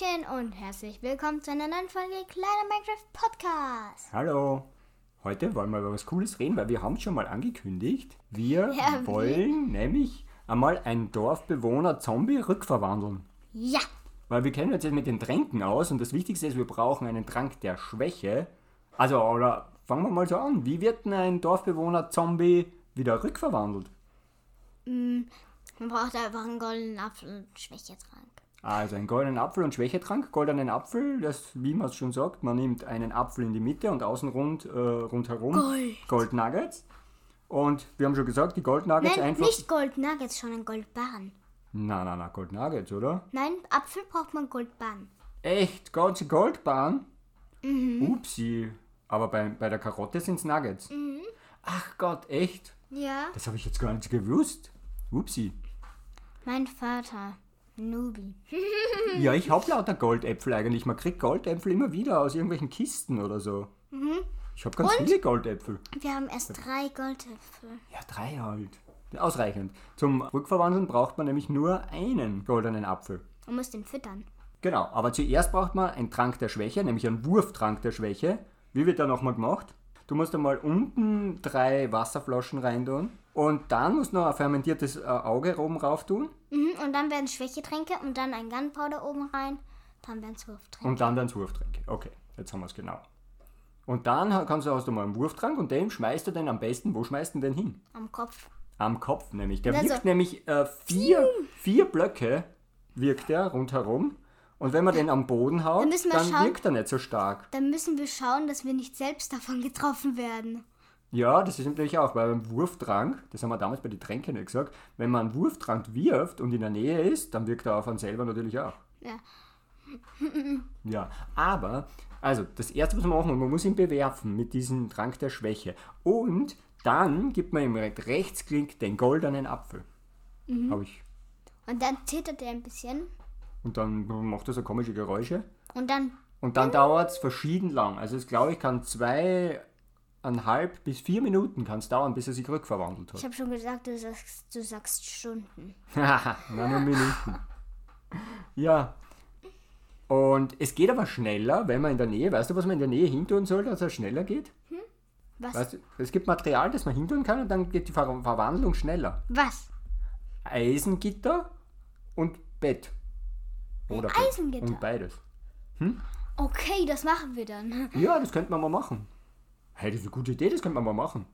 Hallöchen und herzlich willkommen zu einer neuen Folge Kleiner Minecraft Podcast. Hallo. Heute wollen wir über was Cooles reden, weil wir haben es schon mal angekündigt. Wir Ja, wie? wollen nämlich einmal einen Dorfbewohner-Zombie rückverwandeln. Ja, Weil wir kennen uns jetzt mit den Tränken aus und das Wichtigste ist, wir brauchen einen Trank der Schwäche. Also, oder fangen wir mal so an. Wie wird denn ein Dorfbewohner-Zombie wieder rückverwandelt? man braucht einfach einen goldenen Apfel und Schwächetrank. Also einen goldenen Apfel und Schwächetrank. Goldenen Apfel, das, wie man es schon sagt, man nimmt einen Apfel in die Mitte und außen rund, äh, rundherum Gold. Goldnuggets. Und wir haben schon gesagt, die Goldnuggets Nein, einfach. nicht Goldnuggets, schon ein Goldbarren. Na, na, na, Goldnuggets, oder? Nein, Apfel braucht man Goldbarren. Echt? Ganze Goldbahn? Mhm. Upsi. Aber bei, bei der Karotte sind es Nuggets. Ach Gott, echt? Ja, Das habe ich jetzt gar nicht gewusst. Upsi. mein Vater, Nubi. Ja, ich habe lauter Goldäpfel eigentlich. Man kriegt Goldäpfel immer wieder aus irgendwelchen Kisten oder so. Ich habe ganz viele Goldäpfel. Wir haben erst drei Goldäpfel. Ja, drei halt. Ausreichend. Zum Rückverwandeln braucht man nämlich nur einen goldenen Apfel. Man muss den füttern. Genau, aber zuerst braucht man einen Trank der Schwäche, nämlich einen Wurftrank der Schwäche. Wie wird der nochmal gemacht? Du musst einmal unten drei Wasserflaschen reintun und dann musst du noch ein fermentiertes äh, Auge oben rauf tun Mhm, und dann werden Schwächetränke und dann ein Gunpowder oben rein. Dann werden es Wurftränke. und dann dein Wurftrank. Okay, jetzt haben wir es genau. Und dann kannst du, hast du mal einen Wurftrank und den schmeißt du dann am besten, wo schmeißt du den hin? Am Kopf. Am Kopf nämlich. Der Also- wirkt nämlich äh, vier, vier Blöcke wirkt er rundherum. Und wenn man den am Boden haut, Dann dann schauen- wirkt er nicht so stark. Dann müssen wir schauen, dass wir nicht selbst davon getroffen werden. Ja, das ist natürlich auch, weil beim Wurftrank, das haben wir damals bei den Tränken nicht gesagt, wenn man einen Wurftrank wirft und in der Nähe ist, dann wirkt er auf einen selber natürlich auch. Ja. Ja, aber, also das erste, was man machen muss, man muss ihn bewerfen mit diesem Trank der Schwäche. Und dann gibt man ihm mit Rechtsklick den goldenen Apfel. Habe ich. Und dann zittert er ein bisschen. Und dann macht er so komische Geräusche. Und dann, Und dann dauert es verschieden lang. Also es glaube ich kann zweieinhalb bis vier Minuten kann es dauern, bis er sich rückverwandelt hat. ich habe schon gesagt, du sagst, du sagst Stunden. Haha, na nur Minuten. Ja. Und es geht aber schneller, wenn man in der Nähe, weißt du, was man in der Nähe hintun soll, dass er schneller geht? Was? Weißt du, es gibt Material, das man hintun kann und dann geht die Ver Verwandlung schneller. Was? Eisengitter und Bett. Oder Bett. Eisengitter? Und beides. Okay, das machen wir dann. Ja, das könnte man mal machen. Hey, das ist eine gute Idee, das könnte man mal machen.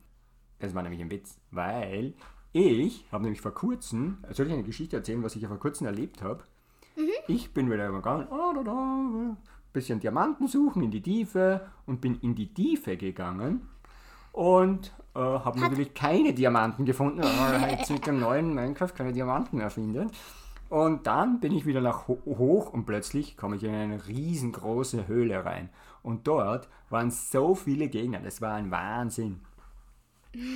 Das war nämlich ein Witz, weil ich habe nämlich vor kurzem, soll ich eine Geschichte erzählen, was ich ja vor kurzem erlebt habe? Ich bin wieder gegangen, oh, da, da, bisschen Diamanten suchen in die Tiefe und bin in die Tiefe gegangen und äh, habe natürlich keine Diamanten gefunden, weil man jetzt mit dem neuen Minecraft keine Diamanten mehr findet. Und dann bin ich wieder nach ho hoch und plötzlich komme ich in eine riesengroße Höhle rein. Und dort waren so viele Gegner, das war ein Wahnsinn.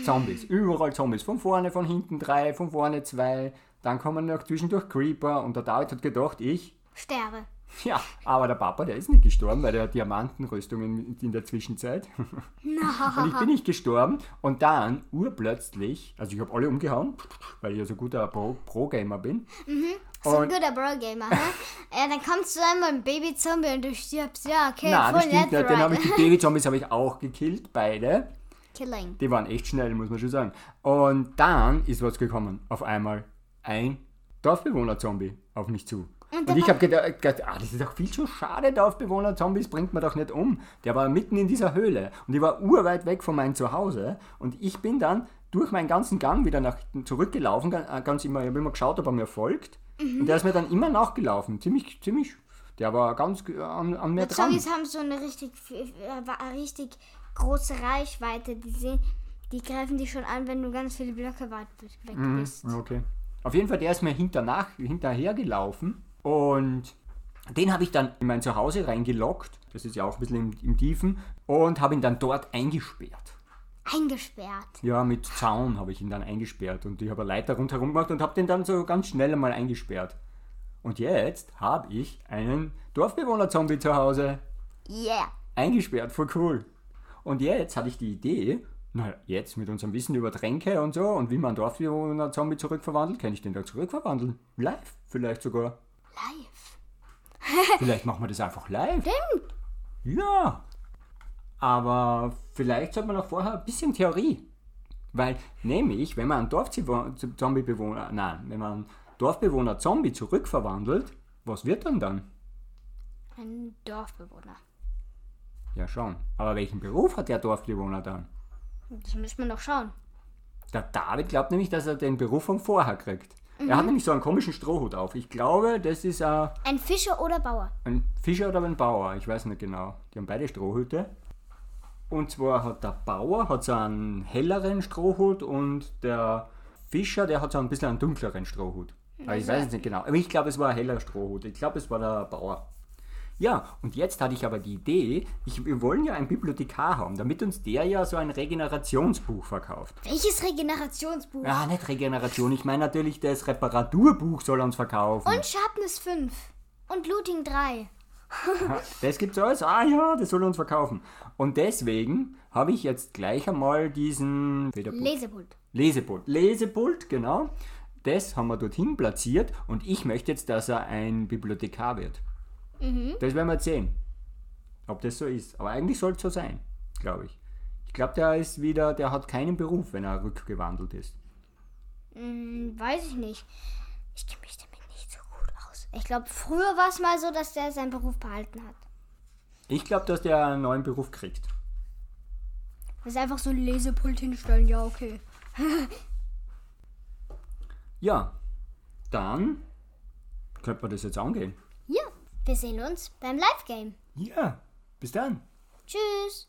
Zombies, überall Zombies, von vorne, von hinten drei, von vorne zwei, dann kommen noch zwischendurch Creeper und der David hat gedacht, ich, Sterbe. ja, aber der Papa, der ist nicht gestorben, weil der hat Diamantenrüstungen in der Zwischenzeit. und ich bin nicht gestorben und dann urplötzlich, also ich habe alle umgehauen, weil ich ja so guter Pro- Pro-Gamer bin. So ein Und- guter Bro-Gamer, hä? ja, dann kommst du einmal ein Baby-Zombie und du stirbst. Ja, okay, Nein, das voll stimmt nett, nicht. Den habe ich, die Baby-Zombies habe ich auch gekillt, beide. Killing. Die waren echt schnell, muss man schon sagen. Und dann ist was gekommen. Auf einmal ein Dorfbewohner-Zombie auf mich zu. Und, der ich habe gedacht, ah, das ist doch viel zu schade, Dorfbewohner-Zombies bringt man doch nicht um. Der war mitten in dieser Höhle und ich war urweit weg von meinem Zuhause. Und ich bin dann durch meinen ganzen Gang wieder nach, zurückgelaufen, ganz immer, ich habe immer geschaut, ob er mir folgt. Und der ist mir dann immer nachgelaufen. Ziemlich, ziemlich, der war ganz äh, an, an mir Die dran. Zombies haben so eine richtig, äh, wa- richtig große Reichweite. Die, sehen, die greifen dich schon an, wenn du ganz viele Blöcke weit weg Mhm. bist. Okay. Auf jeden Fall, der ist mir hinternach, hinterher gelaufen und den habe ich dann in mein Zuhause reingelockt. Das ist ja auch ein bisschen im, im Tiefen. Und habe ihn dann dort eingesperrt. Eingesperrt. Ja, mit Zaun habe ich ihn dann eingesperrt. Und ich habe eine Leiter rundherum gemacht und habe den dann so ganz schnell einmal eingesperrt. Und jetzt habe ich einen Dorfbewohner-Zombie zu Hause. Yeah. Eingesperrt, voll cool. Und jetzt hatte ich die Idee, na jetzt mit unserem Wissen über Tränke und so und wie man einen Dorfbewohner-Zombie zurückverwandelt, kann ich den da zurückverwandeln. Live vielleicht sogar. Live. Vielleicht machen wir das einfach live. Stimmt. Ja. Aber vielleicht sollte man auch vorher ein bisschen Theorie. Weil, nämlich, wenn man einen Dorfzombie-Bewohner, nein, wenn man einen Dorfbewohner Zombie zurückverwandelt, was wird dann dann? Ein Dorfbewohner. Ja, schon. Aber welchen Beruf hat der Dorfbewohner dann? Das müssen wir noch schauen. Der David glaubt nämlich, dass er den Beruf von vorher kriegt. Er hat nämlich so einen komischen Strohhut auf. Ich glaube, das ist ein, Ein Fischer oder Bauer. ein Fischer oder ein Bauer. Ich weiß nicht genau. Die haben beide Strohhüte. Und zwar hat der Bauer hat so einen helleren Strohhut und der Fischer, der hat so ein bisschen einen dunkleren Strohhut. Aber ich weiß es nicht genau. Aber ich glaube, es war ein heller Strohhut. Ich glaube, es war der Bauer. Ja, und jetzt hatte ich aber die Idee, ich, wir wollen ja einen Bibliothekar haben, damit uns der ja so ein Regenerationsbuch verkauft. Welches Regenerationsbuch? Ja, nicht Regeneration, ich meine natürlich das Reparaturbuch soll er uns verkaufen. Und Sharpness 5. Und Looting 3. Das gibt's alles? Ah ja, das soll er uns verkaufen. Und deswegen habe ich jetzt gleich einmal diesen Federbuch. Lesepult. Lesepult. Lesepult, genau. Das haben wir dorthin platziert und ich möchte jetzt, dass er ein Bibliothekar wird. Das werden wir jetzt sehen, ob das so ist. Aber eigentlich soll es so sein, glaube ich. Ich glaube, der ist wieder, der hat keinen Beruf, wenn er rückgewandelt ist. Hm, weiß ich nicht. Ich kenne mich damit nicht so gut aus. Ich glaube, früher war es mal so, dass der seinen Beruf behalten hat. Ich glaube, dass der einen neuen Beruf kriegt. Das ist einfach so ein Lesepult hinstellen. Ja, okay. Ja, dann könnte man das jetzt angehen. Ja, wir sehen uns beim Live-Game. Ja, bis dann. Tschüss.